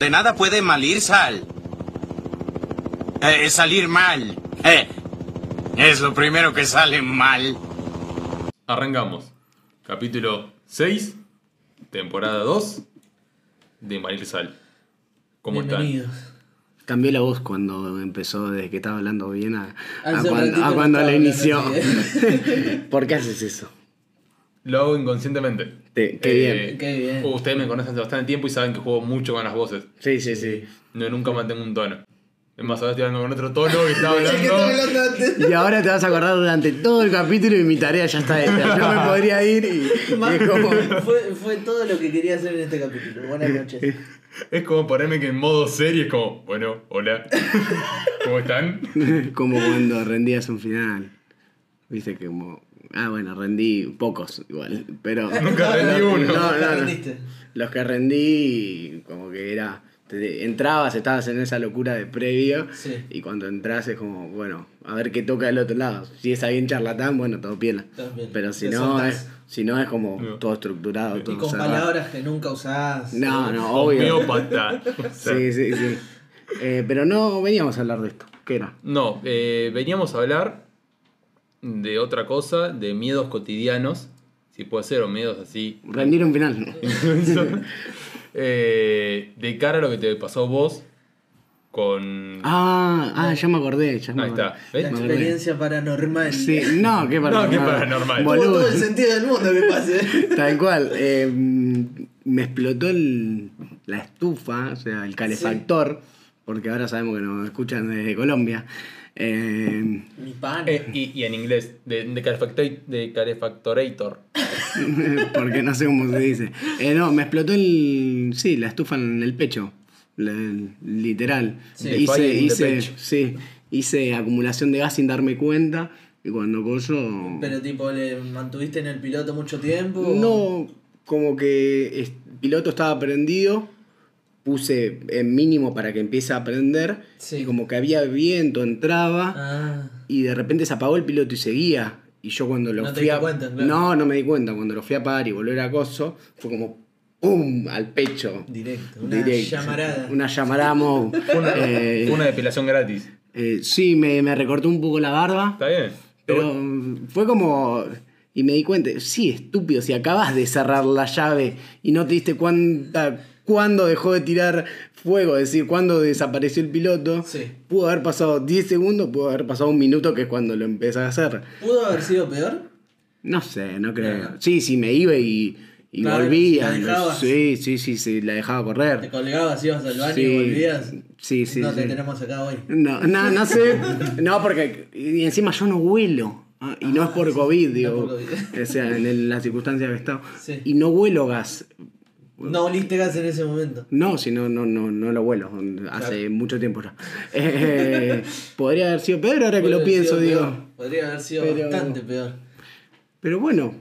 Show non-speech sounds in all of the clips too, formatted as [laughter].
De nada puede malir sal. Eh, salir mal. Eh, es lo primero que sale mal. Arrancamos. Capítulo 6, temporada 2 de Malir Sal. ¿Cómo están? Bienvenidos. Cambió la voz cuando empezó, desde que estaba hablando bien a, a Hace cuan- ratito a cuando lo inició. [laughs] ¿Por qué haces eso? Lo hago inconscientemente. Te- qué bien. Qué bien. Ustedes me conocen hace bastante tiempo y saben que juego mucho con las voces. Sí, sí, sí. No, nunca mantengo un tono. Es más, ahora estoy hablando con otro tono que estaba [laughs] hablando. Y ahora te vas a acordar durante todo el capítulo y mi tarea ya está hecha. Yo me podría ir y, y [laughs] es como... Fue, fue todo lo que quería hacer en este capítulo. Buenas noches. [laughs] Es como ponerme que en modo serie es como, bueno, hola. ¿Cómo están? como cuando rendías un final. Viste que como... Ah, bueno, rendí pocos igual, pero... [laughs] Nunca rendí uno. No, no, no. Los que rendí, como que era... te- entrabas, estabas en esa locura de previo Sí. y cuando entras es como, bueno, a ver qué toca del otro lado. Si es alguien charlatán, bueno, todo bien. Pero si no, es, si no es como No. todo estructurado, Y todo con cerrado. palabras que nunca usás. No, no, obvio. Homeópata. [laughs] O sea, Sí, sí, sí. Eh, pero no veníamos a hablar de esto. ¿Qué era? No, eh, veníamos a hablar de otra cosa, de miedos cotidianos, si puede ser, o miedos así. Rendir un final. [laughs] Eh, de cara a lo que te pasó vos con. Ah, ah, ya me acordé, ya me Ahí acordé. está. ¿Ves? La experiencia paranormal. Sí, no, qué [laughs] paranormal. qué paranormal. Boludo. todo el sentido del mundo que pase. [laughs] Tal cual. eh, me explotó el- la estufa, o sea, el calefactor, porque ahora sabemos que nos escuchan desde Colombia. Eh, Mi pan. Eh, y, y en inglés, de, de, de calefactorator. [laughs] porque no sé cómo se dice. Eh, no, me explotó el. Sí, la estufa en el pecho. la- literal. Sí, hice, hice, pecho. sí, hice acumulación de gas sin darme cuenta. Y cuando coso. Pero tipo, ¿le mantuviste en el piloto mucho tiempo? No, como que el piloto estaba prendido, puse en mínimo para que empiece a prender, Sí. y como que había viento, entraba, Ah. y de repente se apagó el piloto y seguía. Y yo cuando lo No te fui a... cuenta, claro. No, no me di cuenta. Cuando lo fui a apagar y volver a coso, fue como ¡pum! al pecho. Directo. Una Directo. llamarada. Una llamarada mo- [laughs] Una, eh, fue una depilación gratis. eh, sí, me, me recortó un poco la barba. ¿Está bien? Pero fue como. Y me di cuenta, sí, estúpido, si acabas de cerrar la llave y no te diste cuenta cuándo dejó de tirar fuego, es decir, cuándo desapareció el piloto, Sí. pudo haber pasado 10 segundos, pudo haber pasado un minuto, que es cuando lo empecé a hacer. ¿Pudo haber sido peor? No sé, no creo. No. Sí, sí, me iba y, y Claro, volvía. la dejabas. Sí, sí, sí, sí, la dejaba Te correr. colgabas, ibas al baño Sí. y volvías. Sí, sí, No te sí. tenemos acá hoy. No, no, no sé. [laughs] No, porque. Y encima yo no huelo. Ah, Y no es por COVID, digo. por COVID. O sea, en el- las circunstancias que he estado. Sí. Y no huelo gas. No oliste gas en ese momento. No, si no, no, no, no lo huelo. Hace mucho tiempo ya. [laughs] Eh, podría haber sido peor ahora que lo pienso, digo. peor. Podría haber sido Pero- bastante peor. Pero bueno,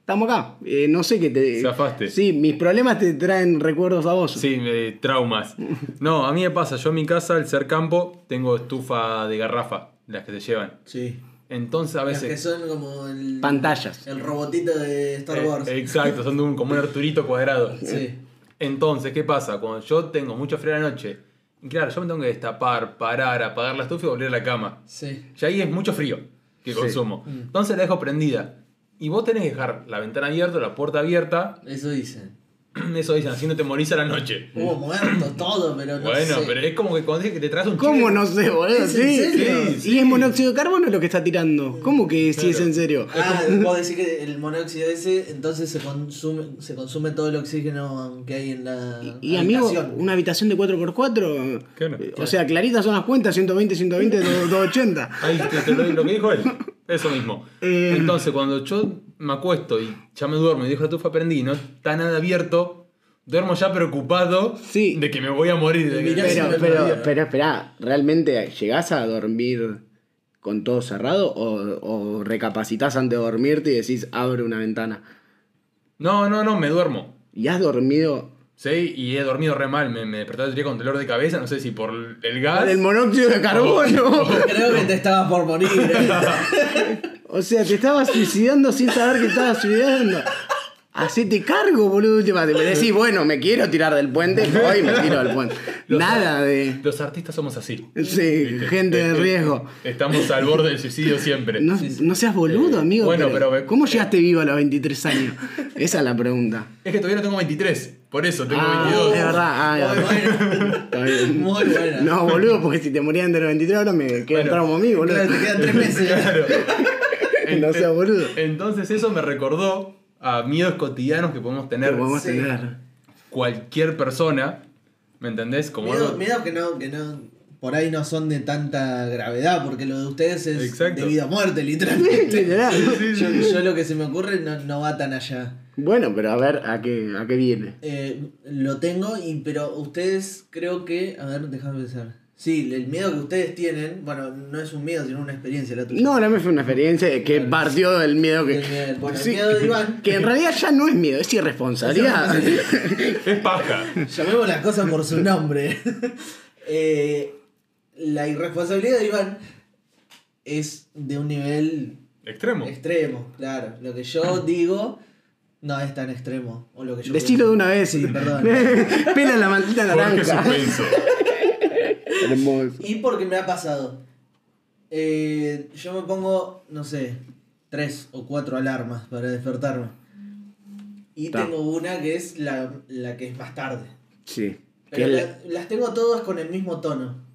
estamos acá. Eh, no sé qué te. Zafaste. Sí, mis problemas te traen recuerdos a vos. Sí, eh, traumas. [laughs] No, a mí me pasa, yo en mi casa, al ser campo, tengo estufa de garrafa, las que se llevan. Sí. Entonces a Las que veces... son como el. Pantallas. El robotito de Star Eh, Wars. exacto, son de un, como un Arturito cuadrado. [laughs] Sí. Entonces, ¿qué pasa? Cuando yo tengo mucho frío a la noche, y claro, yo me tengo que destapar, parar, apagar la estufa y volver a la cama. Sí. Y ahí es mucho frío que consumo. Mm. Entonces la dejo prendida. Y vos tenés que dejar la ventana abierta, la puerta abierta. Eso dicen. [clears throat] Eso dicen, así no te morís a la noche. Hubo muertos, todo, pero no bueno, sé. pero es como que cuando dices que te traes un ¿Cómo chicle- no sé, boludo? ¿Es en Sí, serio? sí. ¿Y es monóxido de carbono lo que está tirando? ¿Cómo que sí es Claro. en serio? Ah, vos decís que el monóxido ese, entonces se consume, se consume todo el oxígeno que hay en la Y amigo, habitación. una habitación de 4x4. Claro. eh, O sea, claritas son las cuentas: 120, 120, 280. Ahí te, te lo, lo que dijo él. Eso mismo. [laughs] Eh. Entonces, cuando yo me acuesto y ya me duermo y dejo la estufa prendida y no está nada abierto, duermo ya preocupado Sí. de que me voy a morir. de que- Pero, pero, pero, espera, ¿realmente llegás a dormir con todo cerrado o, o recapacitas antes de dormirte y decís abre una ventana? No, no, no, me duermo. ¿Y has dormido Sí, y he dormido re mal. Me, me desperté el día con dolor de cabeza, no sé si por el gas. por el monóxido de carbono? [laughs] Creo que te estabas por morir. ¿eh? [laughs] O sea, te estabas suicidando sin saber que estabas suicidando. Hacete cargo, boludo. Última. Me decís, bueno, me quiero tirar del puente, hoy me tiro del puente. Los- Nada de. Los artistas somos así. Sí, gente de riesgo. Estamos al borde del suicidio siempre. No, no seas boludo, Eh, amigo. bueno, pero, pero- ¿Cómo llegaste vivo a los 23 años? Esa es la pregunta. Es que todavía no tengo 23, por eso tengo Ah, 22. es verdad. Ah, Muy bien. Muy buena. No, boludo, porque si te morías antes de los 23 ahora me queda Bueno. trauma a mí, boludo. Claro, te quedan tres meses. [laughs] Claro. No seas boludo. Entonces eso me recordó a miedos cotidianos que podemos Que tener podemos Sí. tener. cualquier persona. ¿Me entendés? Como Miedo, algo- miedo que no, que no, por ahí no son de tanta gravedad, porque lo de ustedes es Exacto. de vida o muerte, literalmente. [laughs] Literal. yo, yo lo que se me ocurre no, no va tan allá. Bueno, pero a ver, ¿a qué, a qué viene? Eh, lo tengo, y, pero ustedes creo que. A ver, déjame pensar. Sí, el miedo que ustedes tienen, bueno, no es un miedo, sino una experiencia la tuya. No, no me fue una experiencia que partió del miedo que. El miedo- bueno, el miedo de Iván. Que en realidad ya no es miedo, es irresponsabilidad. Es paja. Llamemos las cosas por su nombre. [laughs] Eh, la irresponsabilidad de Iván es de un nivel Extremo. extremo, claro. Lo que yo digo no es tan extremo. O lo que yo Decilo de una vez. Sí, perdón. [laughs] Pela la Jorge naranja. Suspenso. Hermoso. Y porque me ha pasado. Eh, yo me pongo, no sé, tres o cuatro alarmas para despertarme. Y Ta. tengo una que es la, la que es más tarde. Sí. Pero la- las tengo todas con el mismo tono.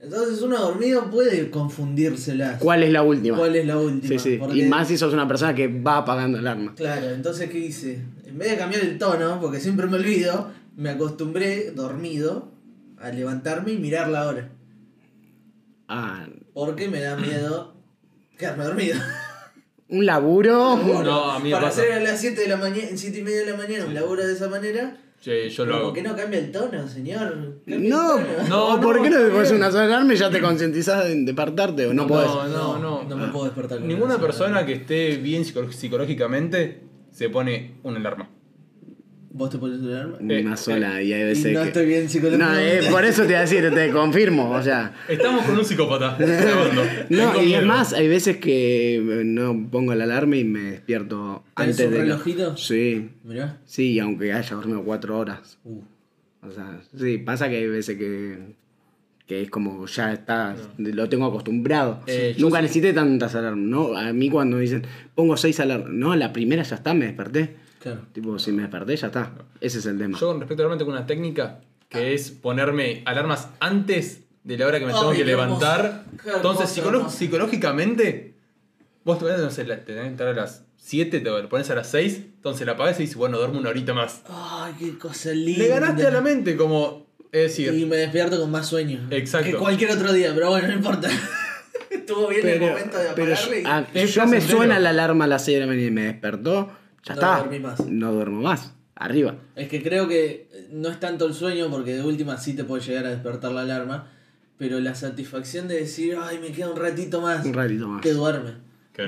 Entonces uno dormido puede confundírselas. ¿Cuál es la última? ¿Cuál es la última? Sí, sí. Porque- Y más si sos una persona que va apagando alarma. Claro, entonces ¿qué hice? En vez de cambiar el tono, porque siempre me olvido, me acostumbré, dormido, a levantarme y mirar la hora. Ah, Porque me da miedo quedarme dormido. [laughs] un laburo. No, a mí me Para pasa. hacer a las 7 de la mañana, 7 y media de la mañana, un laburo de esa manera. Che, yo lo hago. ¿Por qué no cambia el tono, señor? No. No, no, ¿por no, qué no te pones una sola alarma y ya te concientizás en despertarte o no, podés? No, no, no. No me puedo despertar. Ninguna persona que esté bien psico- psicológicamente se pone una alarma. ¿Vos te pones una alarma? Una Eh, sola y hay Y veces no que... estoy bien No, psicológicamente. eh, por eso te voy a decir, te confirmo, o sea... Estamos con un psicópata. [laughs] No, Tengo y miedo. es más, hay veces que eh, no pongo la alarma y me despierto ¿Tenés antes un de... la- relojito? Sí, Mirá. sí, aunque haya dormido cuatro horas. Uh. O sea, sí, pasa que hay veces que, que es como ya está, lo tengo acostumbrado. Eh, Nunca sí. necesité tantas alarmas, ¿no? A mí cuando dicen, pongo seis alarmas, no, la primera ya está, me desperté. Claro. Tipo, si me desperté, ya está. Ese es el tema. Yo con respecto a alarma tengo una técnica que es ponerme alarmas antes de la hora que me Ay, tengo que levantar. hermoso. Entonces, hermoso, psicológicamente, vos te pones, no sé, te tenés que entrar a las 7, te pones a las 6, entonces la apagás y dices, bueno, duermo una horita más. Ay, qué cosa linda. Le ganaste a la mente, como, es decir, Y me despierto con más sueño. Exacto. Que cualquier otro día, pero bueno, no importa. [laughs] Estuvo bien el Pero, momento de pero apagarle. y- ah, Es yo me suena la alarma a las 6 de la mañana y me despertó, ya No está. dormí más. No duermo más. Arriba. Es que creo que no es tanto el sueño, porque de última sí te puede llegar a despertar la alarma. Pero la satisfacción de decir, ay, me queda un ratito más. Un ratito más. Te duerme.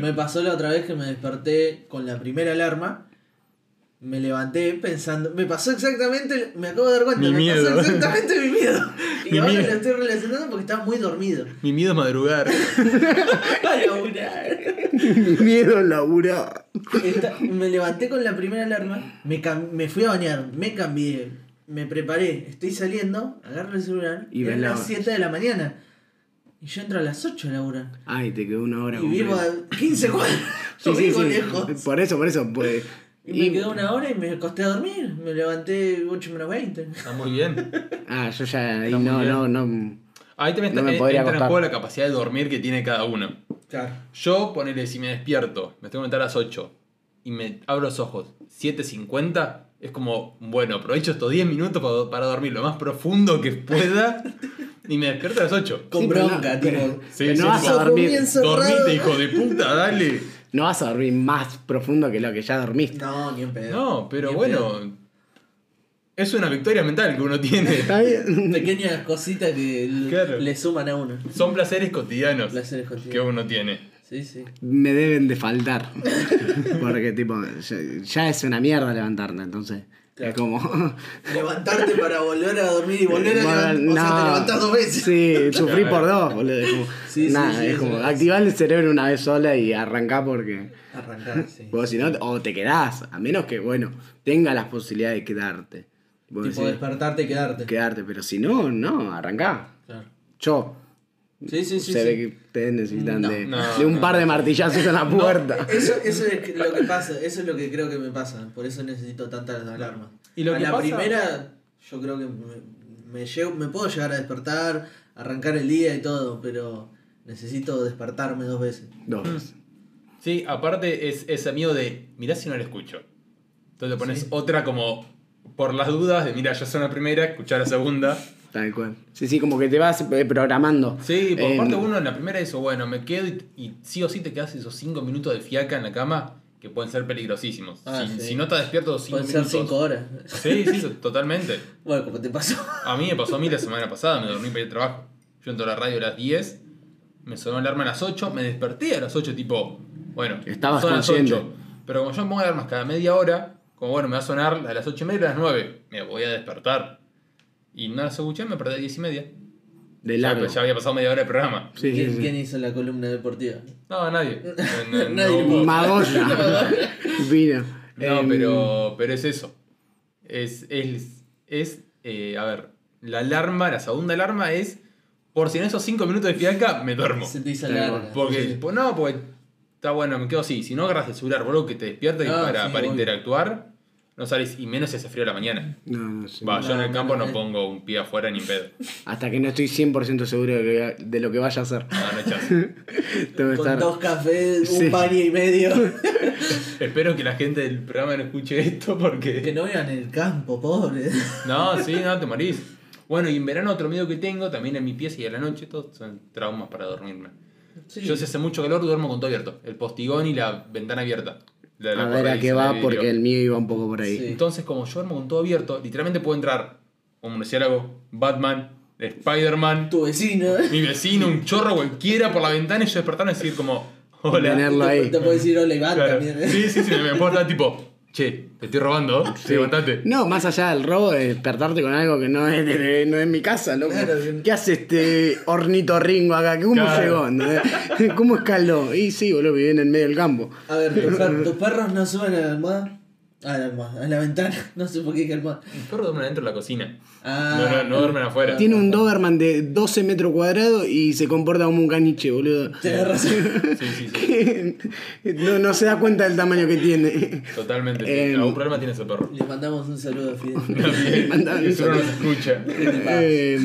Me pasó la otra vez que me desperté con la primera alarma. Me levanté pensando. Me pasó exactamente. Me acabo de dar cuenta. Mi me miedo. pasó exactamente mi miedo. [laughs] Y Mi ahora miedo. lo estoy relacionando porque estaba muy dormido. mi miedo es madrugar. [laughs] A laburar. Miedo a laburar. Esta- me levanté con la primera alarma, me, cam- me fui a bañar, me cambié, me preparé, estoy saliendo, agarro el celular Y es la las hora. 7 de la mañana. Y yo entro a las 8 a laburar. Ay, te quedó una hora. Y vivo a 15 cuadras. Sí, sí. Por eso, por eso. Pues, Y me quedó una hora y me acosté a dormir. Me levanté 8 menos 20. Está muy bien. [laughs] Ah, yo ya ahí no, no, no. Ahí también No está- me podría entra en juego la capacidad de dormir que tiene cada uno. Claro. Yo, ponele, si me despierto, me tengo que levantar a las 8 y me abro los ojos 7.50, es como, bueno, aprovecho estos 10 minutos para, para dormir lo más profundo que pueda y me despierto a las 8. Con Sí, bronca, pero- Sí, no vas a dormir. Dormite, hijo de puta, dale. No vas a dormir más profundo que lo que ya dormiste. No, ni en pedo. No, pero bueno, es una victoria mental que uno tiene. Está bien. [laughs] Pequeñas cositas que Claro. le suman a uno. Son placeres cotidianos Placeres cotidianos. que uno tiene. Sí, sí. Me deben de faltar. [laughs] Porque, tipo, ya, ya es una mierda levantarte, entonces. Es como. [laughs] Levantarte para volver a dormir y volver a levantar. O sea, te levantás dos veces. Sí, [laughs] sufrí por dos, boludo. Es como, Sí, sí, nada, sí, es como activar el cerebro una vez sola y arrancar porque. Arrancar, [laughs] sí. Vos si no, o te quedás, a menos que, bueno, tenga las posibilidades de quedarte. Vos Tipo decís, despertarte y quedarte. quedarte, pero si no, no, arrancá. Claro. Yo. Sí, sí, sí. se sí. ve que ustedes necesitan No, de, no, de un no. par de martillazos en la puerta. Eso, eso es lo que pasa, eso es lo que creo que me pasa, por eso necesito tantas alarmas. Y lo a que la pasa- primera, yo creo que me, me, puedo llegar a despertar, arrancar el día y todo, pero necesito despertarme dos veces. Dos. Sí, aparte es ese miedo de, mirá si no la escucho. Entonces le pones Sí. otra como por las dudas de, mira, ya son la primera, escuchar la segunda. Tal cual. Sí, sí, como que te vas eh, programando. Sí, por Eh, parte uno en la primera eso, bueno, me quedo y, y sí o sí te quedas esos 5 minutos de fiaca en la cama que pueden ser peligrosísimos. Ah, si, sí. si no estás despierto 5 Pueden ser minutos. cinco horas. Sí, sí, totalmente. [laughs] Bueno, como te pasó. A mí me pasó a mí la semana pasada, me dormí para ir al trabajo. Yo entro a la radio a las 10, me sonó la alarma a las 8, me desperté a las 8 tipo, bueno, Estabas son las consciente. 8. Pero como yo me pongo alarmas cada media hora, como bueno, me va a sonar a las 8 y media a las 9, me voy a despertar. Y no las escuché, me perdí a 10 y media. De Ya, largo. pues ya había pasado media hora de programa. Sí, ¿Quién, sí. quién hizo la columna deportiva? No, nadie. [laughs] No, no, Nadie no Magoya. [laughs] Vino. No, Em, pero, pero es eso. Es, es, es eh, a ver, la alarma, la segunda alarma es, por si en esos 5 minutos de fiaca me duermo. Se te hizo larga. Porque, Sí. pues no, porque está bueno, me quedo así. Si no agarras el celular, boludo, que te despierta y Ah, para, sí, para obvio. interactuar, no sales, y menos si hace frío a la mañana. No, no sé. Va, yo en No, el no, campo no, no, pongo un pie afuera ni pedo. Hasta que no estoy 100% seguro de, que- de lo que vaya a hacer. No, no hay chance. [laughs] Tengo que Con estar. dos cafés, Sí. un pan y medio. [laughs] Espero que la gente del programa no escuche esto que porque. no en el campo, pobre. No, sí, no, te [laughs] morís. Bueno, y en verano otro miedo que tengo, también en mi pieza y a la noche, todos son traumas para dormirme. Sí. Yo si hace mucho calor duermo con todo abierto. El postigón y la ventana abierta. La de la A ver a qué va, porque el mío iba un poco por ahí. Sí. Entonces, como yo duermo con todo abierto, literalmente puedo entrar un murciélago, Batman, Spider-Man, Tu vecino. mi vecino, un chorro cualquiera por la ventana y yo despertarme y decir como, hola. Tenerlo Te, ahí. te puedes decir hola Iván Claro. también. ¿eh? Sí, sí, sí, me puedo estar tipo, che, te estoy robando, Sí. levantate. No, más allá del robo, de despertarte con algo que no es, de- no es mi casa, loco. ¿Qué hace este ornitorringo acá? ¿Cómo Claro. llegó? ¿Entendés? ¿Cómo escaló? Y sí, boludo, vive en el medio del campo. A ver, ¿tus, per- tus perros no suben a la almohada? A la almohada, a la ventana. [laughs] No sé por qué que almohada. Mis perros duermen adentro de la cocina. Ah, No, no, no duermen afuera. Tiene un Doberman de 12 metros cuadrados y se comporta como un caniche, boludo. Tenés razón. Sí, sí, sí. [laughs] No, no se da cuenta del tamaño que tiene. Totalmente. Eh, Algún problema tiene ese perro. Le mandamos un saludo a Fidel. También. Y seguro no se escucha. Eh,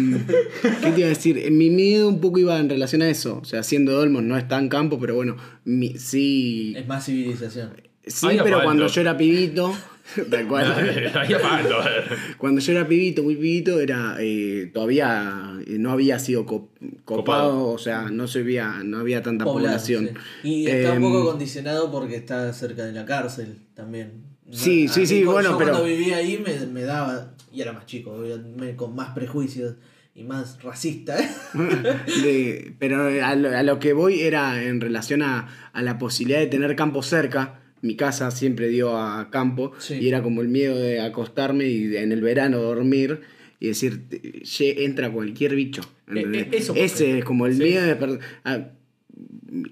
¿Qué te iba a decir? Eh, Mi miedo un poco iba en relación a eso. O sea, siendo Dolmos no está en campo, pero bueno, mi- sí. Es más civilización. Sí, Ahí pero cuando yo era pibito. [laughs] Tal cual. Ahí apalto, a ver. Cuando yo era pibito, muy pibito, era eh, todavía eh, no había sido co- copado, Copado. o sea, no se había, no había tanta Poblado, población. sí. Y está un Em, poco condicionado porque está cerca de la cárcel también. Sí, sí, sí, bueno, yo pero- cuando vivía ahí me, me daba, y era más chico, con más prejuicios y más racista. ¿eh? [laughs] de- pero a lo, a lo que voy era en relación a, a la posibilidad de tener campo cerca. Mi casa siempre dio a campo Sí. y era como el miedo de acostarme y en el verano dormir y decir, ye- entra cualquier bicho. Eh, eh, eso- Ese es como el sí. miedo de... ah,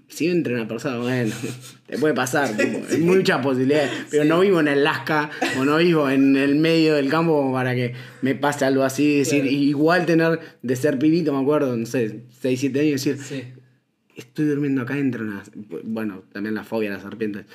si entra una persona, bueno, [laughs] te puede pasar, tipo, hay muchas posibilidades, pero no vivo en el Lasca o no vivo en el medio del campo como para que me pase algo así, decir, Claro. igual tener de ser pibito, me acuerdo, no sé, 6, 7 años, decir, Sí. estoy durmiendo acá entre unas, bueno, también la fobia a las serpientes.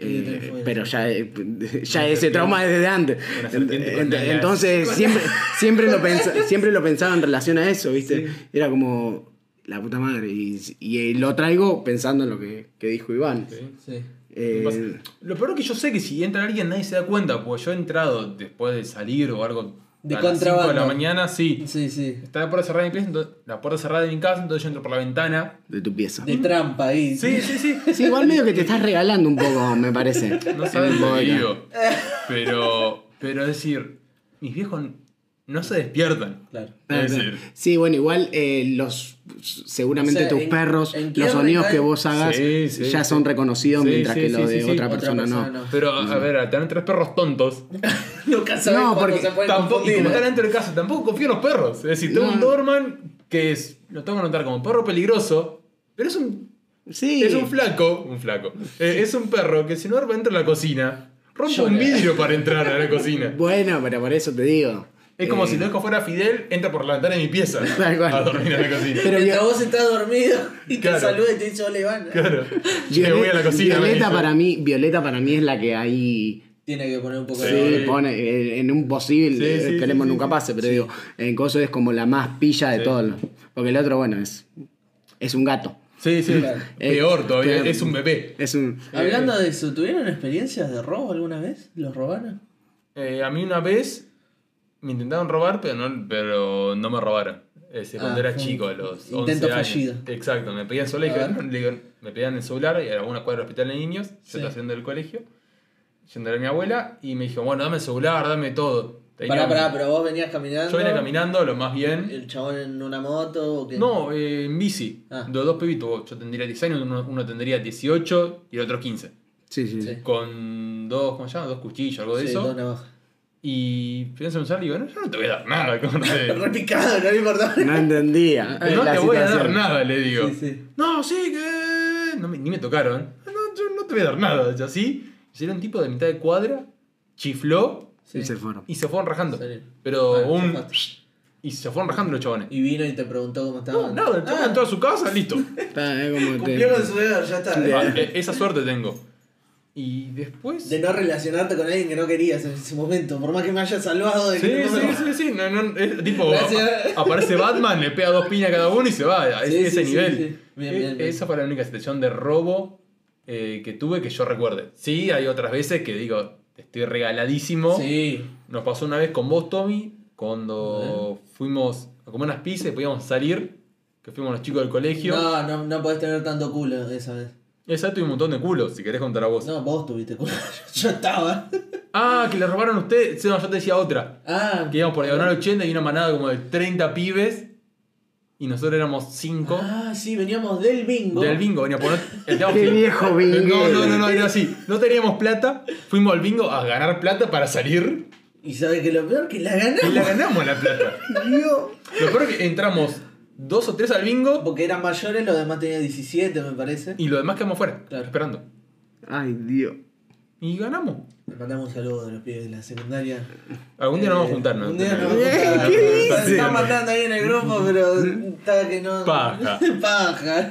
Eh, pero ya, eh, [laughs] ya ese trauma es desde antes. Entonces siempre, siempre, lo [laughs] siempre lo pensaba en relación a eso, ¿viste? Era como la puta madre. Y, y lo traigo pensando en lo que, que dijo Iván. Sí. Eh, Lo peor es que yo sé que si entra alguien nadie se da cuenta, porque yo he entrado después de salir o algo De a las 5 de la mañana, sí. Sí, sí. Está la puerta cerrada de mi pieza, entonces- la puerta cerrada de mi casa, entonces yo entro por la ventana. de tu pieza. De trampa ahí. Sí, sí, sí. [laughs] Sí, igual medio que te estás regalando un poco, me parece. No sabes En el lo que podcast. digo. Pero, pero es decir, mis viejos no se despiertan. Claro. Sí, bueno, igual eh, los seguramente O sea, tus en- perros, en los sonidos que vos hagas Sí, sí, ya sí. son reconocidos, Sí, mientras sí, que sí, los de sí, sí. otra Otra persona, no. no. Pero, a ver, al tener tres perros tontos, [laughs] Nunca sabes No, porque se pueden tampoco, y como ¿eh? están dentro de casa, tampoco confío en los perros. Es decir, tengo No. un Doberman que es, lo tengo que notar como perro peligroso, pero es un, Sí. es un flaco, un flaco, eh, es un perro que si no entra en la cocina, rompe Llora. un vidrio para entrar a la cocina. [laughs] Bueno, pero por eso te digo. Es como Eh, si lo dejo fuera Fidel, entra por la ventana de mi pieza [laughs] a dormir en la cocina. Pero vi- vos estás dormido y Claro. te saluda y te dice, ole, Iván. Claro. [laughs] Me voy a la cocina. Violeta para mí, Violeta para mí es la que hay Tiene que poner un poco Sí. de Sí, pone eh, en un posible, Sí, eh, sí, esperemos sí, sí, nunca pase, pero digo, en Coso es como la más pilla de Sí. todos. Porque el otro, bueno, es, es un gato. Sí, sí. Claro. [laughs] Peor todavía, es un bebé. Es un. Hablando de eso, ¿tuvieron experiencias de robo alguna vez? ¿Los robaron? Eh, a mí una vez me intentaron robar, pero no, pero no me robaron. Ese, cuando Ah, era chico, a los 11 intento años. fallido. Exacto, me pedían solo, A ver. le digo, me pedían el celular y era una cuadra del hospital de niños, yo Sí. estaba haciendo el colegio, yendo a mi abuela y me dijo, bueno, dame el celular, dame todo. Tenía Pará, un- pará, pero vos venías caminando. Yo venía caminando lo más bien. ¿El chabón en una moto o qué? No, eh, en bici. Ah. Los dos pibitos, yo tendría 10 años, uno, uno tendría 18 y el otro 15. Sí, sí. Sí. Con dos, ¿cómo se llama? Dos cuchillos, algo de Sí, eso. dos navajas. Y pienso en digo, no, yo no te voy a dar nada, [laughs] corte. [laughs] Repicado, no le importaba. No entendía. no la te voy a dar situación. nada, le digo. Sí, sí. No, sí, que. No me- ni me tocaron. No, yo no te voy a dar nada. Y así, era un tipo de mitad de cuadra, chifló Y se fueron. y se fueron rajando. Pero Ah, un. zafaste. Y se fueron rajando los chabones. Y vino y te preguntó cómo estaba. No, nada, el chabón Ah, entró a su casa, listo. Está, eh, como te- Cumplió con su deber, ya está. Ah, e- esa suerte tengo. Y después. De no relacionarte con alguien que no querías en ese momento. Por más que me hayas salvado de Sí, que no sí, lo- sí, sí, no, no, es tipo, [laughs] aparece Batman, le pega dos piñas a cada uno y se va, a Sí, ese, sí, sí, nivel. sí. Bien, bien, bien. Esa fue la única situación de robo eh, que tuve que yo recuerde. Sí, hay otras veces que digo, estoy regaladísimo. Sí. Nos pasó una vez con vos, Tommy, cuando fuimos a comer unas pizzas y podíamos salir, que fuimos los chicos del colegio. No, no, no podés tener tanto culo esa vez. Esa tuve un montón de culos, si querés contar a vos. No, vos tuviste culo. [laughs] Yo estaba. Ah, que le robaron a ustedes. Sí, no, yo te decía otra. Ah. Que íbamos por diagonal 80 y una manada como de 30 pibes. Y nosotros éramos 5. Ah, sí, veníamos del bingo. Del bingo, venía a poner. el [laughs] teníamos Qué viejo No, binguero. no, no, no, era así. No teníamos plata. Fuimos al bingo a ganar plata para salir. Y sabes que lo peor que la ganamos. Y la ganamos la plata. [laughs] Dios. Lo peor es que entramos dos o tres al bingo Porque eran mayores, los demás tenían 17, me parece. y lo demás quedamos fuera, Claro. esperando. Ay, Dios. Y ganamos. Le mandamos un saludo a los pibes de la secundaria. Algún día nos vamos a Eh, juntar, ¿no? Un día nos vamos a Eh, juntar. ¿qué Se dice? están mandando ahí en el grupo, pero está que no. Paja. [laughs] Paja.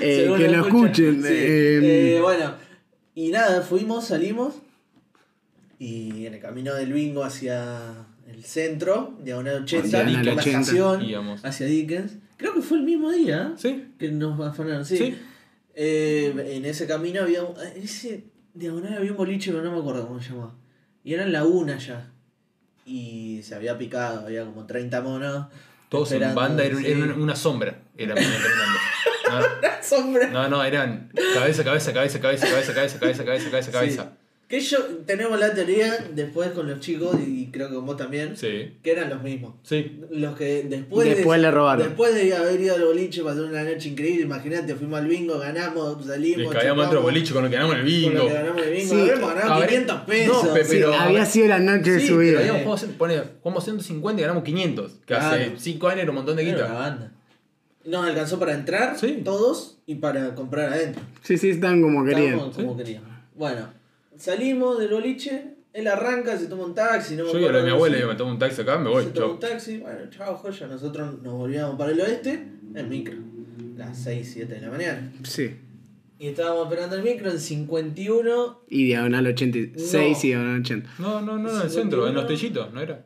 Eh, que lo escuchen. Sí. eh, Eh, bueno, y nada, fuimos, salimos. Y en el camino del bingo hacia el centro, diagonal 80, Hacia por la Dickens. estación, Íbamos. hacia Dickens. Creo que fue el mismo día ¿Sí? que nos afanaron, sí. Sí. Eh, en ese camino había. un- En ese diagonal había un boliche, pero no me acuerdo cómo se llamaba. Y eran la una ya. Y se había picado, había como 30 monos. Todos en esperando, banda, era, sí. era una sombra. Era caminando. [laughs] Sombra. No, no, no, eran cabeza, cabeza, cabeza, cabeza, cabeza, cabeza, cabeza, cabeza, cabeza, cabeza. Que yo tenemos la teoría después con los chicos y creo que con vos también, Sí, que eran los mismos. sí. Los que después, Después de, le robaron. Después de haber ido al boliche, pasó una noche increíble. Imagínate, fuimos al bingo, ganamos, salimos. caíamos otro boliche con lo que ganamos el con lo bingo. que ganamos el bingo. Sí, Habremos ganado habré- 500 pesos. No, pe- sí, pero- había sido la noche de su Pero vida. habíamos jugamos 150 y ganamos 500. Que hace Claro. 5 años era un montón de Era una guita. banda. Nos alcanzó para entrar Sí. todos y para comprar adentro. Sí, sí, están como querían. Como queríamos. Bueno, salimos del boliche, él arranca, se toma un taxi. No me Yo iba a mi abuela y yo me tomo un taxi acá, me voy. Se toma un Chau. taxi, bueno, chao, joya. Nosotros nos volvíamos para el oeste en micro. Las 6, 7 de la mañana. Sí. Y estábamos esperando el micro en 51. Y diagonal 86 No. y diagonal 80. No, no, no, en el 51. centro, en los tellitos, ¿no era?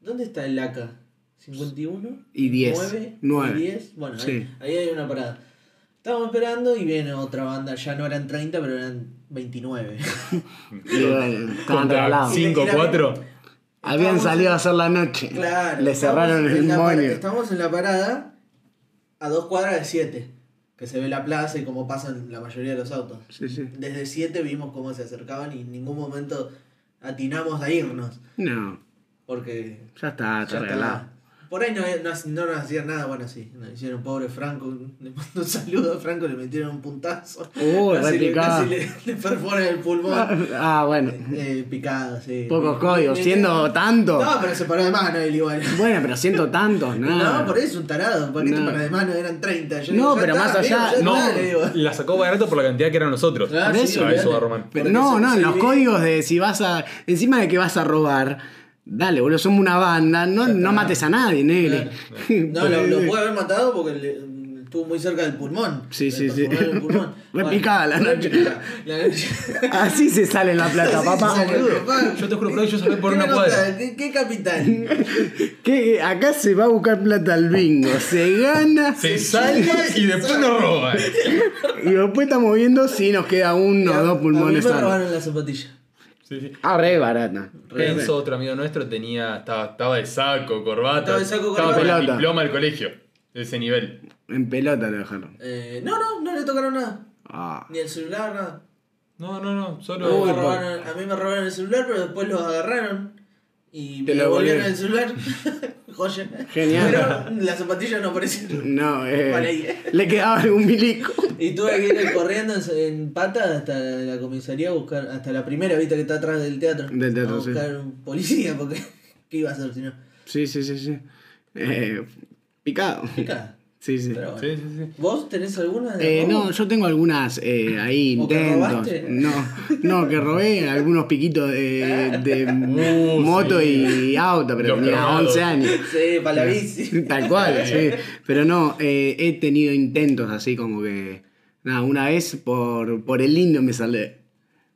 ¿Dónde está el ACA? ¿51? Y 10. 9. Nueve. 10. Bueno, Sí. ahí, ahí hay una parada. Estábamos esperando y viene otra banda. Ya no eran 30, pero eran 29. Y bueno, estaban Contra regalados. 5, 4. Habían salido a hacer la noche. Claro. Le cerraron el moño. Estamos en la parada a dos cuadras de 7. Que se ve la plaza y cómo pasan la mayoría de los autos. Sí, sí. Desde 7 vimos cómo se acercaban y en ningún momento atinamos a irnos. No. Porque Ya está, ya está. Por ahí no, no, no nos hacían nada, bueno, sí. Nos hicieron pobre Franco. Le mando un saludo a Franco, le metieron un puntazo. Uh, casi, le, casi le, le perforan el pulmón. [laughs] Ah, bueno. Eh, picado, sí. Pocos códigos, siendo tanto. No, pero se paró de mano él igual. [laughs] Bueno, pero siento tantos, no. No, por eso es un tarado. ¿Para qué te No. paras de mano? Eran 30. Yo No, digo, pero está, más allá- No, está, le digo. la sacó barato por la cantidad que eran nosotros. Ah, Por sí, eso, a eso Román. Pero Porque no, no, los códigos de si vas a. Encima de que vas a robar, dale, boludo, somos una banda, no, no mates a nadie, negre. No, lo, lo puede haber matado porque le- estuvo muy cerca del pulmón. Sí, sí, sí. perforaron el pulmón. [laughs] La noche. La [laughs] noche. Así se sale en la plata, Así papá. Yo te juro, pero yo sabía por ¿Qué una cuadra. ¿Qué, qué capitán? [laughs] Que acá se va a buscar plata al bingo, se gana Se sale y después nos roba. y después estamos viendo si nos queda uno o dos pulmones A mí me sanos. robaron la zapatilla. Sí, sí. Ah, re barata. Enzo, otro amigo nuestro, tenía, estaba, estaba de saco, corbata. Estaba de saco, estaba corbata. con el diploma del colegio. De ese nivel. En pelota lo dejaron. Eh, no, no, no le tocaron nada. Ah. Ni el celular, nada. No, no, no. A mí, Solo. me robaron, a mí me robaron el celular, pero después los agarraron. Y Te me devolvieron devolvieron. el celular. [laughs] Joya. Genial. Pero las zapatillas no aparecieron. No, eh, le quedaba algún milico. Y tuve que ir corriendo en, en pata hasta la comisaría a buscar, hasta la primera vista que está atrás del teatro. Del teatro, a sí. buscar un policía, porque [laughs] ¿qué iba a hacer si no? Sí, sí, sí, sí. Eh, picado. Pica. Sí, sí. Pero. Sí, sí, sí. ¿Vos tenés alguna de Eh, no, yo tengo algunas eh, ahí ¿O que intentos. No, no, que robé algunos piquitos de, de [laughs] Uh, moto y auto, pero Los tenía cromados. 11 años. Sí, para la bici. Tal cual, sí. [laughs] Pero no, eh, he tenido intentos así como que. Nada, una vez por, por el lindo me salé.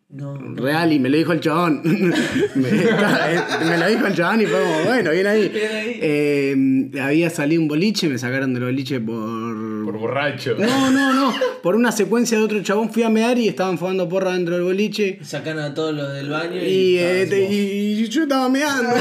No. Real, y me lo dijo el chabón. [laughs] me, me lo dijo el chabón y fue como, bueno, bien ahí. Bien ahí. Eh, había salido un boliche, me sacaron del boliche por. Por borracho. No, no, no. Por una secuencia de otro chabón fui a mear y estaban fumando porra dentro del boliche. Sacaron a todos los del baño y. Y, eh, te- y yo estaba meando, [laughs]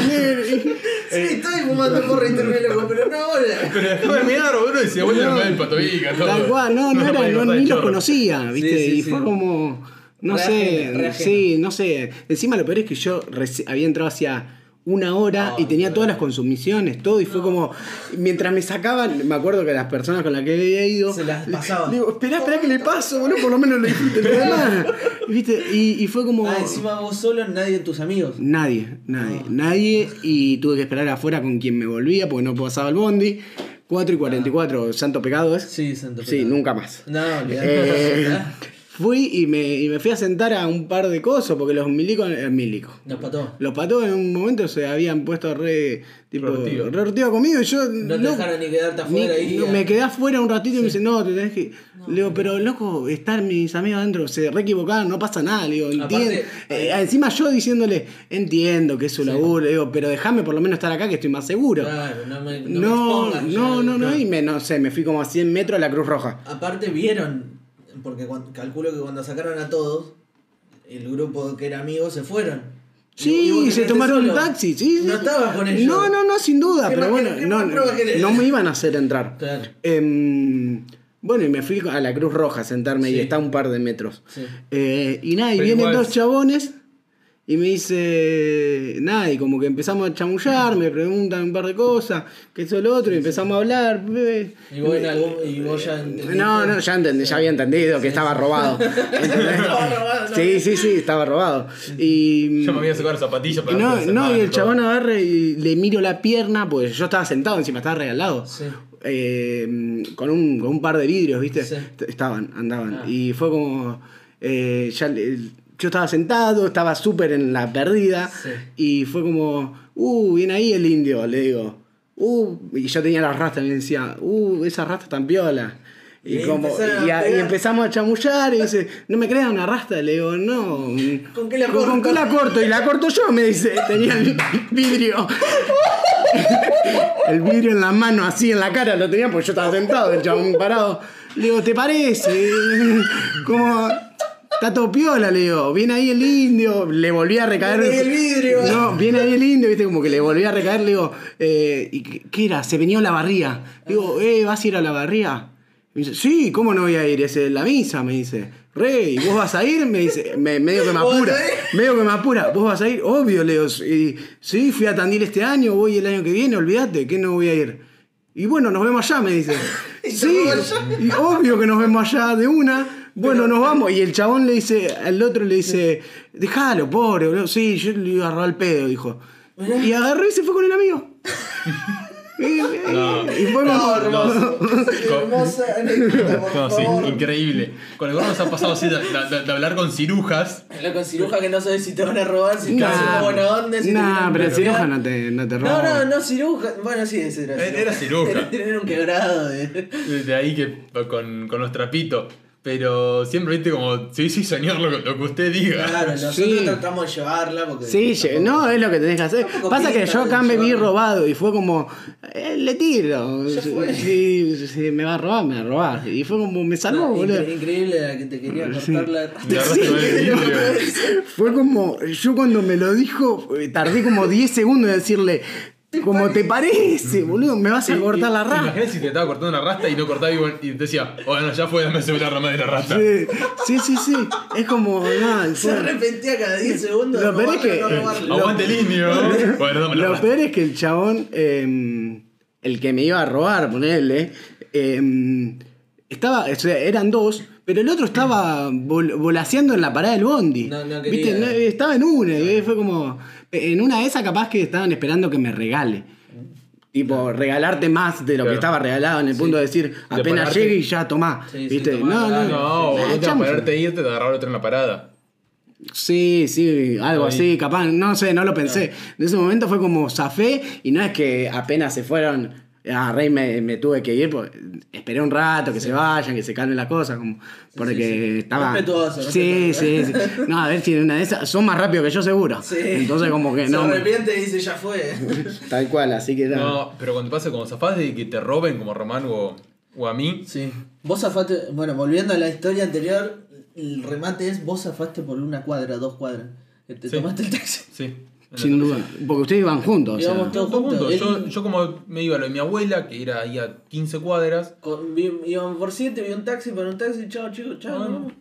Sí, estoy fumando porra y terminé loco, pero no ahora. Pero dejaba de mirar, boludo, y se vuelve No. el patovica, todo. Tal cual, no, no, [laughs] era, no, ni los conocía, ¿viste? Sí, sí, y sí. fue como. No sé, sí, no sé. Encima lo peor es que yo había entrado hacia una hora y tenía todas las consumiciones, todo, y fue como. Mientras me sacaban, me acuerdo que las personas con las que había ido. Se las pasaban. Digo, esperá, esperá que le paso, boludo, por lo menos lo disfruten. [laughs] ¿Viste? Y, y fue como. Ah, encima vos solo, nadie de tus amigos. Nadie, nadie, Ah. nadie. Y tuve que esperar afuera con quien me volvía porque no pasaba el bondi. 4 y 44, santo pecado es. Sí, santo Sí, pecado. nunca más. No, Eh. [laughs] fui y me, y me fui a sentar a un par de cosas porque los milicos. eh, milicos. Nos pató. Los patos en un momento se habían puesto re. Tipo, Reortivo. re ortigo conmigo y yo. No te dejaron ni quedarte afuera ni- ahí. no, me quedé afuera un ratito y me dice, no, te tenés que. le digo, pero loco, están mis amigos adentro, se re equivocaron, no pasa nada. Le digo, entiendo. eh, encima yo diciéndole, entiendo que es su laburo, le digo, pero déjame por lo menos estar acá que estoy más seguro. Claro, no me, no me No, expongan no, ya. no, no, y me, no sé, me fui como a 100 metros a la Cruz Roja. Aparte vieron, porque calculo que cuando sacaron a todos, el grupo que era amigo se fueron. Y- y Sí, se tomaron un solo. taxi, sí, sí. No estabas con ellos. No, no, no, sin duda, ¿Qué pero bueno, no, me iban a hacer entrar. Claro. Em, bueno, y me fui a la Cruz Roja a sentarme y Sí. está a un par de metros. Sí. Eh, y nada, y Pero vienen igual- dos chabones y me dice, nada, y como que empezamos a chamullar, me preguntan un par de cosas, que eso lo otro, y empezamos a hablar. Y vos, y vos ya entendiste. No, no, ya, entendí, ya había entendido que [laughs] estaba robado. ¿entendés? Estaba robado, no. sí, sí, sí, estaba robado. Y, Yo me había sacado las zapatillas para no, no, y el chabón agarre y le miro la pierna, pues yo estaba sentado encima, estaba regalado. Sí. Eh, con, un, con un par de vidrios, ¿viste? Sí. Estaban, andaban. Ah. Y fue como. eh, ya le- yo estaba sentado, estaba súper en la perdida. Sí. Y fue como. Uh, viene ahí el indio, le digo. Uh, y yo tenía las rastas y me decía, uh, esas rastas tan piola. Y, como, y, a empezamos a chamullar y dice, ¿no me crean una rasta? Le digo, no. ¿Con qué la ¿Con, con corto? qué la corto? Y la corto yo, me dice. Tenía el vidrio. [laughs] el vidrio en la mano, así en la cara, lo tenía porque yo estaba sentado, el chabón parado. Le digo, ¿te parece? Como. Está todo piola, le digo. Viene ahí el indio, le volví a recaer. Viene el vidrio. No, viene ahí el indio, viste, como que le volví a recaer, le digo, eh, ¿y qué, era? Se venía la barría. Le digo, eh, ¿vas a ir a la barría? Me dice, sí, ¿cómo no voy a ir? Es la misa, me dice. Rey, ¿vos vas a ir? Me dice, me, medio que me ¿Vos apura. a? Medio que me apura. ¿Vos vas a ir? Obvio, Leo. Y, sí, fui a Tandil este año, voy el año que viene, olvídate, que no voy a ir. Y bueno, nos vemos allá, me dice. [laughs] ¿Y se sí, y obvio que nos vemos allá de una. Bueno, nos vamos. Y el chabón le dice, al otro le dice, déjalo, pobre, boludo. Sí, yo le iba a robar el pedo, dijo. Y agarró y se fue con el amigo. [laughs] y, y- fue. No, hermoso. Hermosa anécdota, por No, sí, favor. increíble. Con el gordo nos ha pasado así de, de- de hablar con cirujas. Habla con ciruja que no sabes si te van a robar, si Nah, estás haciendo buena onda, si te nah, pero ciruja no te, no te No, roba. no, no ciruja. Bueno, sí, ese era Era ciruja. [laughs] Era un quebrado de. De ahí que con, con los trapitos. Pero siempre viste como, sí, sí, señor, lo, lo que usted diga. Claro, nosotros Sí. tratamos de llevarla porque. Sí, tampoco- no, es lo que tenés que hacer. Pasa que yo acá me vi robado y fue como, eh, le tiro. Sí, sí, me va a robar, me va a robar. Y fue como, me salvó, No, boludo. incre- increíble la que te quería cortar la. Fue como, yo cuando me lo dijo, eh, tardé como 10 segundos en decirle, como te parece, boludo, me vas a cortar la rama. Imagínate si te estaba cortando una rasta y no cortaba y, y te decía, bueno, ya fue, dame la rama de la rasta. Sí, sí, sí, sí. Es como, nada, [laughs] Se fue- arrepentía cada 10 segundos. Lo peor es que- no. Aguante el indio. [laughs] Bueno, dame la Lo rasta. peor es que el chabón, eh, el que me iba a robar, ponerle, estaba, o sea, eran dos, pero el otro estaba vol- volaseando en la parada del bondi. No, no ¿Viste? No, estaba en una, y fue como, en una de esas capaz que estaban esperando que me regale. Tipo, regalarte más de lo Claro. que estaba regalado, en el punto de decir, apenas ponerte- llegue y ya tomá. Sí, sí, ¿Viste? tomá, no, no. No, Ah, vos te vas a chamo. ponerte a irte, te agarraba el otro en la parada. Sí, sí, algo así, capaz, no sé, no lo pensé. En ese momento fue como zafé y no es que apenas se fueron, a Rey me, me tuve que ir, pues, esperé un rato, que se vayan, que se calmen las cosas, como, porque sí, sí. estaba... Respetuoso, sí, sí, sí. No, a ver si una de esas, son más rápidos que yo seguro. Sí. Entonces como que Se no... arrepiente y dice, ya fue. [laughs] Tal cual, así que nada. No, pero cuando pasa como zafás de que te roben como a Román o, o a mí, Sí. Vos zafaste. Bueno, volviendo a la historia anterior, el remate es: vos zafaste por una cuadra, dos cuadras. Te Sí. tomaste el taxi. sí. Sin duda, porque ustedes iban juntos. o sea. Íbamos todos Todos juntos. juntos. Yo, yo como me iba a lo de mi abuela, que era ahí a 15 cuadras, Con, íbamos por siete, vi un taxi para un taxi, chao chicos, chao, Ah.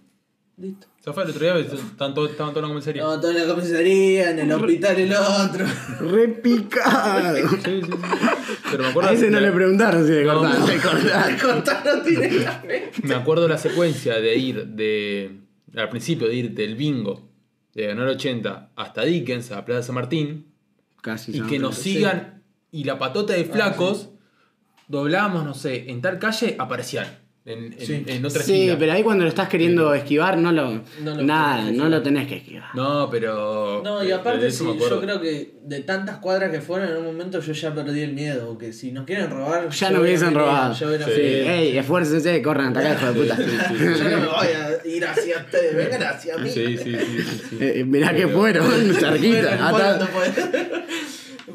Listo. zafé el otro día, estaban todos, estaban todos en la comisaría. No, todo en la comisaría, en el hospital el otro. [laughs] Re picado. Sí, sí, sí. Pero me acuerdo A ese no la- le preguntaron si le No, cortaron. no. Le cortaron. [laughs] Cortaron directamente. Me acuerdo la secuencia de ir de. Al principio de ir del bingo de ganar 80 hasta Dickens, a Plaza San Martín, Casi y que nos sigan. Y la patota de flacos, doblábamos, no sé, en tal calle aparecían. En, Sí. en otra Sí, esquina. pero ahí cuando lo estás queriendo esquivar, no lo. No lo nada, tenés que no esquivar. lo tenés que esquivar. No, pero. No, y de- aparte, de eso sí, yo creo que de tantas cuadras que fueron, en un momento yo ya perdí el miedo. Que si nos quieren robar. Ya yo no hubiesen hubiera- robado. Yo hubiera Sí. Ey, esfuércense, corran hasta acá, hijo de puta. [laughs] Yo no me voy a ir hacia ustedes, vengan hacia mí. Sí, sí, sí, sí, sí. Eh, mirá que fueron, [laughs] Bueno, cerquita.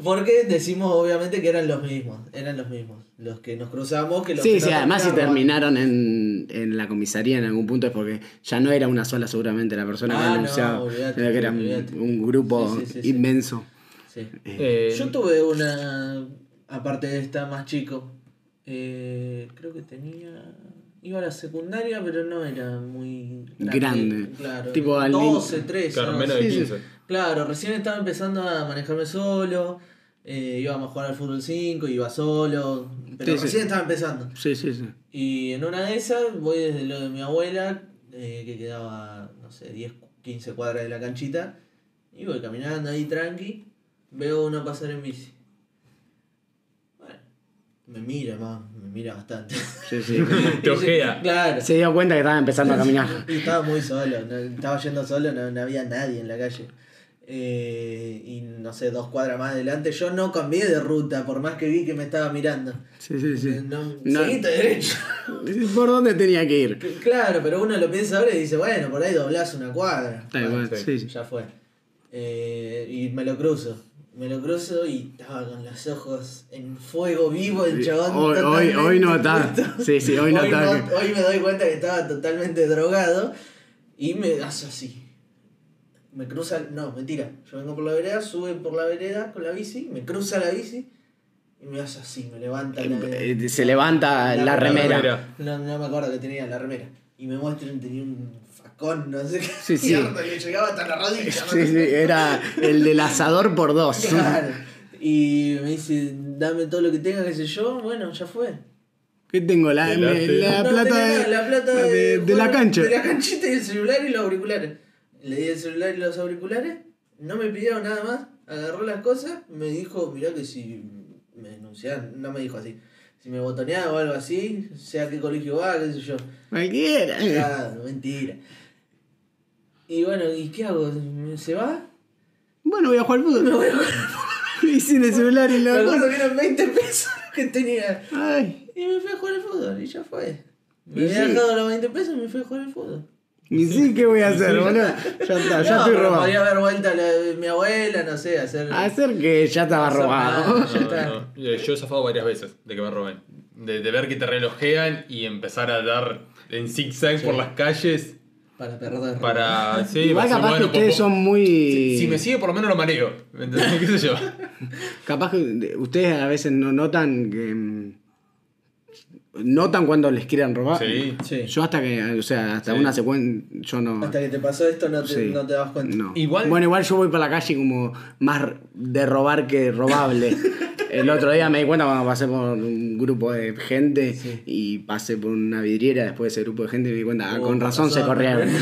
Porque decimos obviamente que eran los mismos, eran los mismos, los que nos cruzamos, que los Sí, que sí, además si terminaron en, en la comisaría en algún punto es porque ya no era una sola seguramente la persona Ah, que no, denunciaba, olvidate, sino que era un, grupo Sí, sí, sí, sí. inmenso. Sí. Eh, Yo tuve una, aparte de esta más chico, eh, creo que tenía, iba a la secundaria, pero no era muy Grande. Claro, Tipo al 12, 13. Claro, no menos de Sí, sí. 15. Claro, recién estaba empezando a manejarme solo, eh, íbamos a jugar al fútbol 5, iba solo, pero Sí, sí. recién estaba empezando. Sí, sí, sí. Y en una de esas voy desde lo de mi abuela, eh, que quedaba, no sé, 10, 15 cuadras de la canchita, y voy caminando ahí tranqui, veo uno pasar en bici. Bueno, me mira más, me mira bastante. sí, sí. [laughs] Te ojea. Claro. Se dio cuenta que estaba empezando a caminar. Y estaba muy solo, no- estaba yendo solo, no, no había nadie en la calle. Eh, y no sé, dos cuadras más adelante, yo no cambié de ruta, por más que vi que me estaba mirando. Sí, sí, sí. No, No. Derecho. [laughs] ¿Por dónde tenía que ir? [laughs] Claro, pero uno lo piensa ahora y dice, bueno, por ahí doblás una cuadra. Bueno, sí. Ya fue. Eh, y me lo cruzo. Me lo cruzo y estaba con los ojos en fuego vivo el chabón. Hoy, hoy, no está. Sí, sí, hoy no hoy, está. no- hoy me doy cuenta que estaba totalmente drogado y me hace así. Me cruza, no, mentira. Yo vengo por la vereda, sube por la vereda con la bici, me cruza la bici y me hace así, me levanta la, Eh, Se levanta la, La remera. remera. No, no me acuerdo que tenía la remera. Y me muestran, tenía un facón, no sé qué. Sí, sí. que llegaba hasta la rodilla. Sí, sí, era el del asador por dos. Claro. Y me dice, dame todo lo que tenga, qué sé yo. Bueno, ya fue. ¿Qué tengo? La, la No plata, de, la plata de, de, de la bueno, cancha. De la canchita y el celular y los auriculares. Le di el celular y los auriculares. No me pidieron nada más. Agarró las cosas. Me dijo, mirá que si me denunciaban, no me dijo así. Si me botoneaba o algo así, sea qué colegio va, qué sé yo. Cualquiera. Claro, mentira. Y bueno, ¿y qué hago? ¿Se va? Bueno, voy a jugar al Me fútbol. voy a [laughs] Y sin el celular y Me la acuerdo que eran 20 pesos que tenía. Ay. Y me fui a jugar al fútbol y ya fue. Me Y había sí. dejado los 20 pesos y me fui a jugar al fútbol. Y sí, ¿qué voy a hacer, boludo? Ya está, ya no, estoy robado. podría haber vuelto a la, mi abuela, no sé, hacer. Hacer que ya estaba robado. nada. [laughs] Ya No, está. no. Yo he zafado varias veces de que me roben. De, de ver que te relojean y empezar a dar en zigzag por las calles Para perder. para. Sí, Igual para capaz que ustedes son muy. Si, si me sigue, por lo menos lo mareo. ¿Me entendés? [laughs] ¿Qué sé yo? Capaz que ustedes a veces no notan que. Notan cuando les quieren robar. Sí. Sí. Yo hasta que, o sea, hasta Sí. una secuencia, yo no. Hasta que te pasó esto no te, Sí. no te das cuenta. No. Igual- Bueno, igual yo voy por la calle como más de robar que robable. [laughs] El otro día me di cuenta cuando pasé por un grupo de gente Sí. y pasé por una vidriera después de ese grupo de gente y me di cuenta, ah, Oh, con razón se corrieron. [laughs]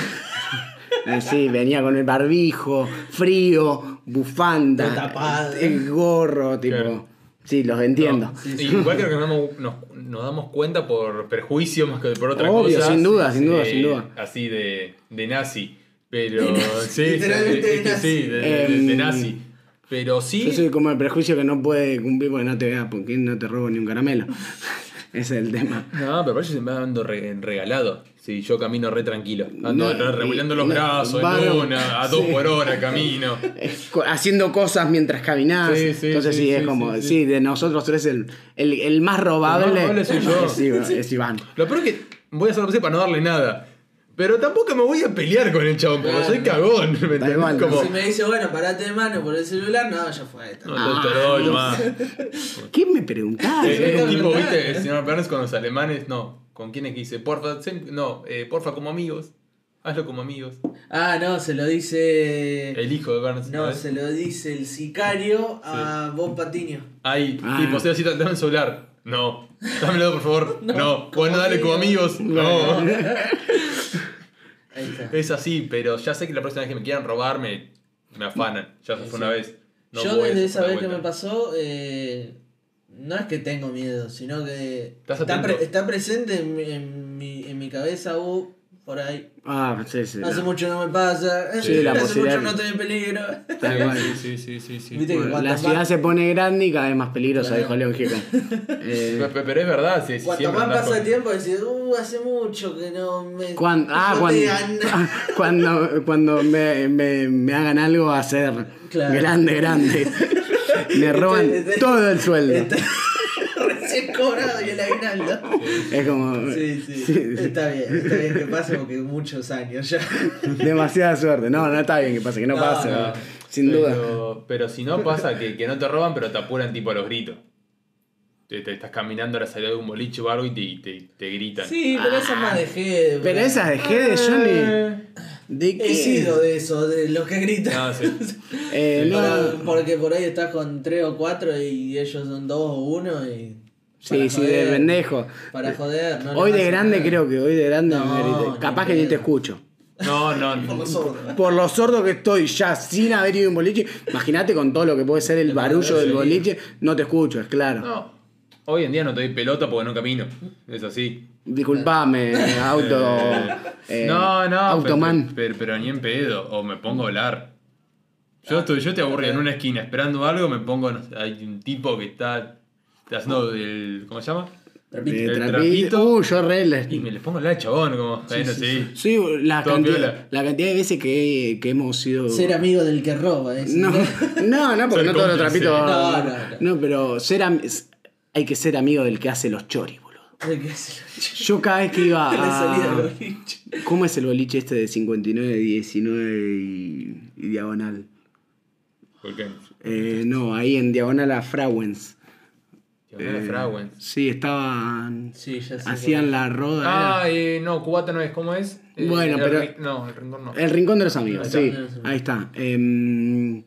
Eh, Sí, venía con el barbijo, frío, bufanda, el gorro, tipo. Claro. Sí, los entiendo. No, Sí, sí. Igual creo que nos damos, nos, nos damos cuenta por prejuicio más que por otra Obvio, cosa. sin duda, sin duda, Eh, sin duda. Así de, de nazi. Pero. De nazi, sí, sí, literalmente es de que nazi. sí, de, de- de Em, nazi. Pero sí. Yo soy como el prejuicio que no puede cumplir porque no te vea, porque no te robo ni un caramelo. Ese [laughs] es el tema. No, pero parece que se me ando re- regalado. Sí, yo camino re tranquilo. Ando No, re- revolviendo los no, brazos en una, a dos Sí. por hora camino. [laughs] Haciendo cosas mientras caminás. Sí, sí, Entonces sí, es como, sí, de nosotros tres el, el, el más robable. El más robable soy [laughs] yo. Es Iván. Lo peor es que voy a hacer para no darle nada. Pero tampoco me voy a pelear con el chabón, porque Claro. soy cagón. ¿me entendés? igual. Como, Si me dice, bueno, parate de mano por el celular, no, ya fue. está. no, te doy nomás. ¿Qué me preguntás? Es sí, un tipo, sí. viste, el señor Burns con los alemanes, no. ¿Con quién es que dice? Porfa, sem- no, eh, porfa como amigos. Hazlo como amigos. Ah, no, se lo dice. El hijo de Burns. No, ¿no? se lo dice el sicario a Bob Patiño. Ahí, Ah. tipo, si así, dame el celular. No. Dámelo, por favor. [laughs] No. Bueno, dale como amigos. No. [laughs] Es así, pero ya sé que la próxima vez que me quieran robar me, me afanan. Ya fue una vez. No Yo desde esa vez que me pasó, eh, no es que tengo miedo, sino que ¿Estás está, atento? pre- está presente en, mi- en mi, en mi cabeza, por ahí. Ah, sí, sí. Hace no. mucho no me pasa, Sí, la hace posibilidad- mucho no estoy en peligro. Sí, sí, sí, sí. Bueno, la más- ciudad se pone grande y cada vez más peligrosa, dijo León Gieco. [laughs] Eh, Pero, es verdad, sí, Cuanto más pasa el tiempo, decís, uh, hace mucho que no me cuan- ah, cuando, jotean". [laughs] cuando, cuando me, me, me hagan algo a ser Claro. grande, grande. [laughs] Me roban Este- este- todo el sueldo. Está recién cobrado y el aguinaldo. Es como. Sí, sí, sí, sí. Está bien, está bien que pase porque muchos años ya. Demasiada suerte. No, no está bien que pase, que no, No, pase. no. Sin duda. Pero, pero si no pasa que, que no te roban, pero te apuran tipo a los gritos. Te, te estás caminando a la salida de un boliche o algo y te, te, te gritan. Sí, pero esa más dejé. Pero esas de G de Johnny. Eh, ¿De qué? He sido de eso, de los que gritan. No, sí. [laughs] Eh, no. Porque por ahí estás con tres o cuatro y ellos son dos o uno y. Sí, sí, de pendejo. Para joder. No Hoy de grande creo que hoy de grande No, me Capaz que ni te escucho. No, no, [laughs] Por no. los sordos. Por lo sordo que estoy ya sin haber ido a un boliche, imagínate con todo lo que puede ser el barullo del boliche, no te escucho, es claro. No. Hoy en día no te doy pelota porque no camino. Es así. Disculpame, auto. [laughs] eh, no, no. Automan. Pero, pero, pero ni en pedo. O me pongo a hablar. Yo, estoy, yo te aburrí en una esquina esperando algo, me pongo. no sé, hay un tipo que está haciendo el. ¿Cómo se llama? Trapito. El trapito. Uh, yo re le- Y me le pongo a hablar al chabón, como. bueno, sí, sí. Sí, la cantidad, la de veces que, que hemos sido. Ser amigo del que roba, ¿eh? No, [laughs] no, no, porque no todos los trapitos. [laughs] No, no, no. No, pero ser am- hay que ser amigo del que hace los choris, boludo. El que se Yo cada vez que iba [laughs] la a. ¿Cómo es el boliche este de 59, 19 y, y diagonal? ¿Por qué? Eh, no, ahí en diagonal a Frauens. Eh. Sí, estaban. Sí, ya sé. Hacían la roda. Ah, eh, no, Cubata no es, ¿cómo es? Eh, Bueno, el pero- ri- No, el rincón no. El rincón de los amigos, Ahí sí. está. Ahí está. Em,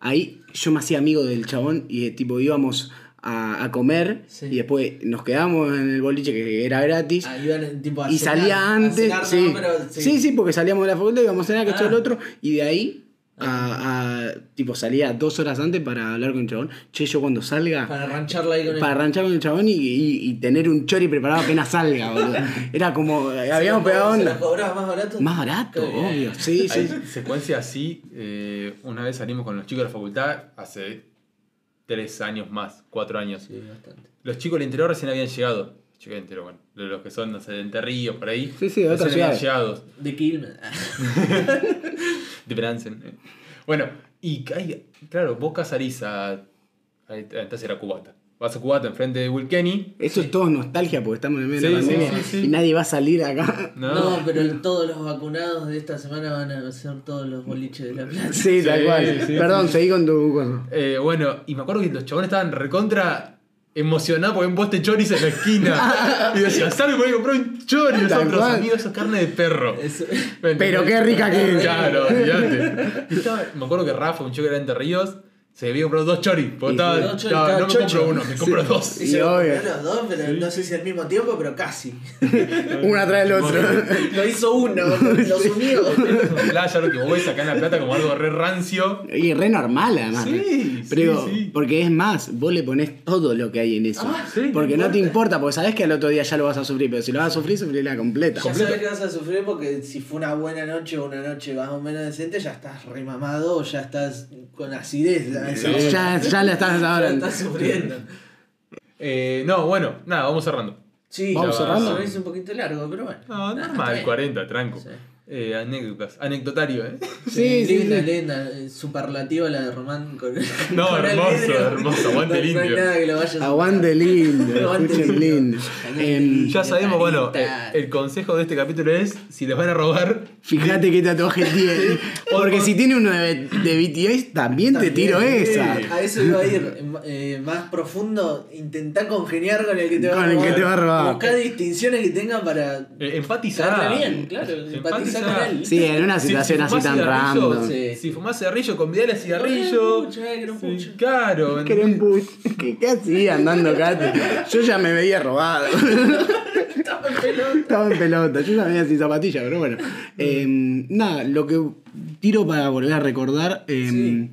ahí yo me hacía amigo del chabón y eh, tipo íbamos a, a comer Sí. y después nos quedamos en el boliche que era gratis. Ah, iban tipo a y cenar, salía a antes. no, sí. pero sí. sí, porque salíamos de la facultad, íbamos a cenar, que esto Ah. y lo otro. Y de ahí, a, a- tipo, salía dos horas antes para hablar con el chabón. Che, yo cuando salga. Para arrancharla ahí con el. Para arranchar con el chabón y, y- y tener un chori preparado apenas salga, [laughs] boludo. Era como. ¿Se Habíamos pegado ¿Se onda. la cobraba más barato? Más barato, Qué bien. obvio. Sí, sí. Hay secuencias así. eh, una vez salimos con los chicos de la facultad hace tres años más, cuatro años. Sí, bastante. Los chicos del interior recién habían llegado. Los chicos del interior, bueno, de los que son, no sé, de Entre Ríos, por ahí. Sí, sí, de otras recién habían ciudades. llegado. De Quilmes. [laughs] De Bransen. Bueno, y hay, claro, vos salís a. Entonces era Cubata. Vas a Cubata enfrente de Will Kenny. Esto es todo nostalgia porque estamos en el medio de la pandemia sí, sí. y nadie va a salir acá. No, No, pero todos los vacunados de esta semana van a ser todos los boliches de la plaza. Sí, tal Sí, cual. sí, Perdón, seguí con tu cosa. Eh, bueno, y me acuerdo que los chabones estaban recontra emocionados porque un poste choris en la esquina. [laughs] y decían, salgo voy a comprar un chori. Tal Nosotros, amigos, eso es carne de perro. Pero qué rica que es. Claro, olvídate. Y Me acuerdo que Rafa, un chico que era de Entre Ríos, se había comprado dos choris. Estaba, sí, dos choris, estaba, estaba no me chocho. compro uno, me compro dos. Y se obvio. compraron los dos, pero no sé si al mismo tiempo, pero casi. [laughs] Uno atrás del otro. Lo hizo uno, [laughs] los unió. Playa, lo que vos ves acá en La Plata como algo re rancio. Y re normal además. Sí, Pero, sí, sí. porque es más, vos le ponés todo lo que hay en eso. Ah, sí, porque no te importa, porque sabés que al otro día ya lo vas a sufrir, pero si lo vas a sufrir, sufrirla completa. Ya sabes que vas a sufrir porque si fue una buena noche o una noche más o menos decente, ya estás remamado o ya estás con acidez. A hora. Ya, ya la estás Ya ahora. estás sufriendo. Eh, no, bueno, nada, vamos cerrando. Sí, Vamos cerrando. Hizo un poquito largo, pero bueno. No, normal, está bien. 40, tranco. Sí. Eh, anécdotas, anecdotario, ¿eh? Sí, sí, linda, sí. linda, eh, superlativa la de Román con, [laughs] No, con el hermoso, vidrio. hermoso, aguante no, No nada que lo vaya a Aguante lindo, [laughs] Aguante escuchen lindo. lindo. Aguante Em, lindo. Ya sabemos, bueno, eh, el consejo de este capítulo es, si les van a robar, Fíjate qué tatuaje [laughs] tiene. Porque si tiene uno de, de BTS, también te tiro esa. A eso iba a ir eh, más profundo, intentar congeniar con el que te va Con a el robar. que te va a robar. Buscar distinciones que tenga para eh, empatizar. bien, claro, empatizar Sí, en una Si- situación si así tan random. Sí. Si fumás cigarrillo, convidale a cigarrillo. Eh, Sí, claro. [laughs] ¿Qué, qué hacía andando acá? [laughs] Yo ya me veía robado. [laughs] Estaba en pelota. Estaba en pelota, yo ya venía sin zapatillas, pero bueno. Eh, nada, lo que tiro para volver a recordar. eh,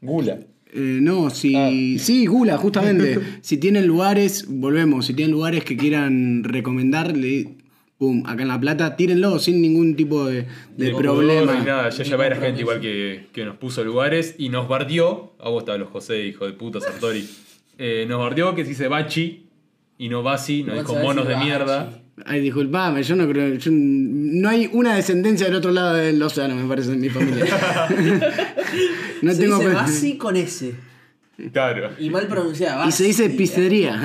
Gula. eh, no, si. Sí, Gula, justamente. si tienen lugares, volvemos, si tienen lugares que quieran recomendarle. Pum, acá en La Plata, tírenlo sin ningún tipo de, de De problema. Ni nada, ya llamé a la gente igual que, que nos puso lugares y nos bardió. A vos estaban los José, hijo de puta, Sartori. [laughs] Eh, nos bardió que se dice Bachi y no Basi, nos No dijo monos de Bachi. mierda. Ay, disculpame, yo no creo. yo- no hay una descendencia del otro lado del océano, me parece, en mi familia. [laughs] [laughs] no Se tengo dice Basi con S. Claro. Y mal pronunciada. Y se dice pizzería.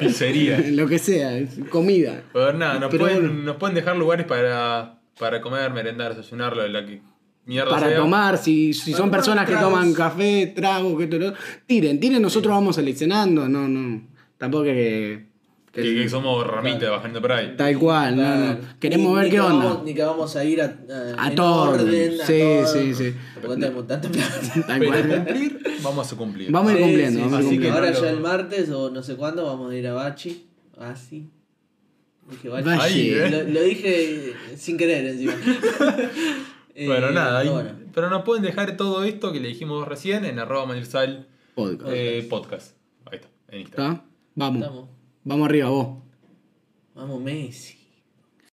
Pizzería. [laughs] Lo que sea, comida. Pero nada, nos, Pero pueden, bueno. nos pueden dejar lugares para, para comer, merendar, desayunar, lo de la que mierda Para sea. tomar, si, si Para son tomar personas que toman café, trago, que todo lo- tiren, tiren, nosotros vamos seleccionando, no, no. Tampoco que. Que, que somos ramitas bajando por ahí. Tal cual, no, no. Queremos Ni- ver ni qué que onda. vamos- ni que vamos a ir a, a, A en todo. orden, a Sí, todo. sí, sí. Porque tenemos tanta plata. [laughs] Tal Pero cual. cumplir, vamos a cumplir. Vamos a ir cumpliendo, sí, vamos a ir sí. Así que cumpliendo. Ahora no ya el martes o no sé cuándo vamos a ir a Bachi. Así. Dije Bachi. Bachi. Ahí, ¿eh? Lo, lo dije sin querer encima. [laughs] Eh, Bueno, nada, ahí- pero bueno. pero nos pueden dejar todo esto que le dijimos recién en arroba manirsal Podcast. eh, podcast. Ahí está, en Instagram. ¿Está? Vamos. Estamos. Vamos arriba, vos. Vamos Messi.